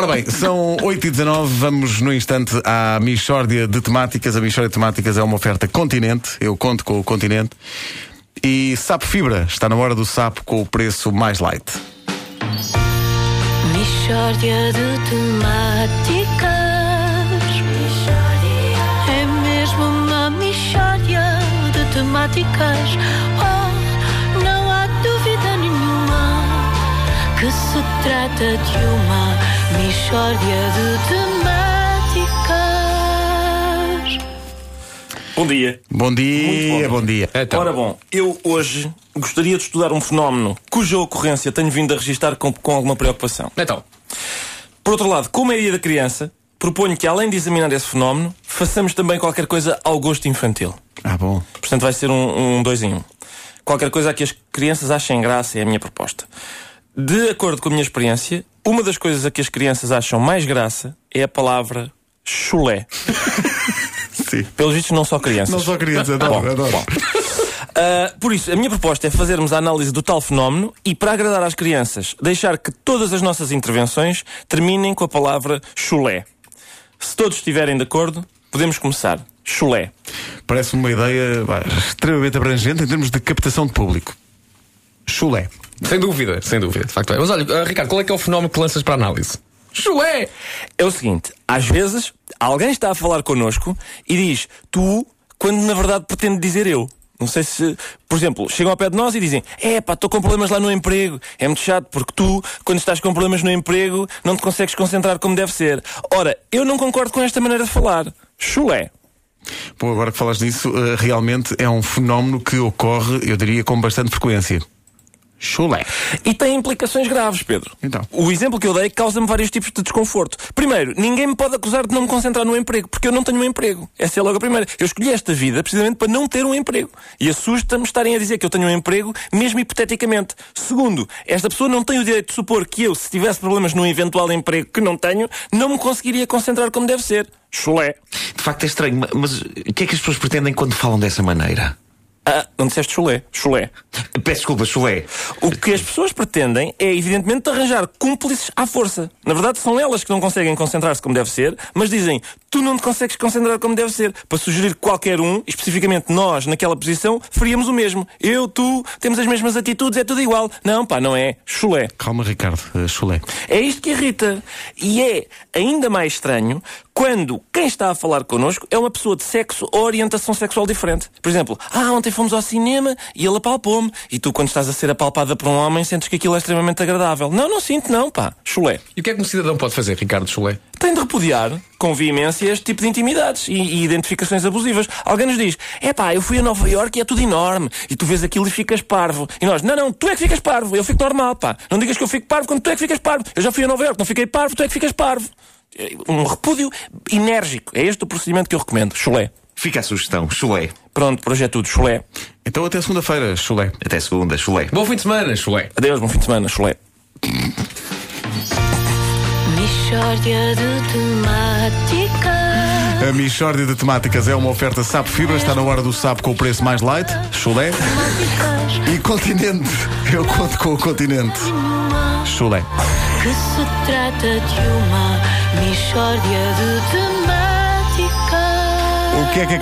Ora bem, são 8h19, vamos no instante à Michórdia de Temáticas. A Michórdia de Temáticas é uma oferta continente, eu conto com o continente. E Sapo Fibra, está na hora do sapo com o preço mais light. Mishória de temáticas. É mesmo uma mishória de temáticas. Oh, não há dúvida nenhuma que se trata de uma mishória de temáticas. Bom dia. Bom dia, bom dia. Então. Ora bom, eu hoje gostaria de estudar um fenómeno cuja ocorrência tenho vindo a registrar com, com alguma preocupação. Então, Por outro lado, como é dia da criança, proponho que além de examinar esse fenómeno, façamos também qualquer coisa ao gosto infantil. Ah, bom. Portanto, vai ser um, um dois em um. Qualquer coisa a que as crianças achem graça é a minha proposta. De acordo com a minha experiência, uma das coisas a que as crianças acham mais graça é a palavra chulé. Sim. Pelos vistos, não só crianças. Não só crianças, adoro, Bom, adoro. bom. Uh, por isso, a minha proposta é fazermos a análise do tal fenómeno e, para agradar às crianças, deixar que todas as nossas intervenções terminem com a palavra chulé. Se todos estiverem de acordo, podemos começar. Chulé. Parece uma ideia pá, extremamente abrangente em termos de captação de público. Chulé. Sem dúvida, sem dúvida, de facto é. Mas olha, ah, Ricardo, qual é que é o fenómeno que lanças para a análise? Chulé! É o seguinte: às vezes alguém está a falar connosco e diz tu, quando na verdade pretende dizer eu. Não sei se, por exemplo, chegam ao pé de nós e dizem: É pá, estou com problemas lá no emprego. É muito chato porque tu, quando estás com problemas no emprego, não te consegues concentrar como deve ser. Ora, eu não concordo com esta maneira de falar. Chulé. Bom, agora que falas disso, eh, realmente é um fenómeno que ocorre, eu diria, com bastante frequência. Chulé. E tem implicações graves, Pedro. Então. O exemplo que eu dei causa-me vários tipos de desconforto. Primeiro, ninguém me pode acusar de não me concentrar no emprego, porque eu não tenho um emprego. Essa é logo a primeira. Eu escolhi esta vida precisamente para não ter um emprego. E assusta-me estarem a dizer que eu tenho um emprego, mesmo hipoteticamente. Segundo, esta pessoa não tem o direito de supor que eu, se tivesse problemas num eventual emprego que não tenho, não me conseguiria concentrar como deve ser. Chulé. De facto é estranho, ma- mas o que é que as pessoas pretendem quando falam dessa maneira? Ah, não disseste chulé. Chulé. Peço desculpa, chulé. O que as pessoas pretendem é, evidentemente, arranjar cúmplices à força. Na verdade, são elas que não conseguem concentrar-se como deve ser, mas dizem, tu não te consegues concentrar como deve ser, para sugerir que qualquer um, especificamente nós, naquela posição, faríamos o mesmo. Eu, tu, temos as mesmas atitudes, é tudo igual. Não, pá, não é. Chulé. Calma, Ricardo. eh, chulé. É isto que irrita. E é ainda mais estranho quando quem está a falar connosco é uma pessoa de sexo ou orientação sexual diferente. Por exemplo, ah, ontem fomos ao cinema e ele apalpou-me. E tu, quando estás a ser apalpada por um homem, sentes que aquilo é extremamente agradável. Não, não sinto, não, pá. Chulé. E o que é que um cidadão pode fazer, Ricardo Chulé? Tem de repudiar com veemência este tipo de intimidades e, e identificações abusivas. Alguém nos diz, é pá, eu fui a Nova Iorque e é tudo enorme. E tu vês aquilo e ficas parvo. E nós, não, não, tu é que ficas parvo. Eu fico normal, pá. Não digas que eu fico parvo quando tu é que ficas parvo. Eu já fui a Nova Iorque, não fiquei parvo, tu é que ficas parvo. Um repúdio enérgico. É este o procedimento que eu recomendo. Chulé. Fica a sugestão, chulé. Pronto, por hoje é tudo. Chulé. Então até segunda-feira, chulé. Até segunda, chulé. Bom fim de semana, Chulé! Adeus, bom fim de semana. Chulé. Mishória de temáticas. A Michórdia de Temáticas é uma oferta Sapo Fibra, está na hora do sapo com o preço mais light. Chulé. E continente. Eu conto com o continente. Chulé. Que se trata de uma mishória de temáticas. O que é que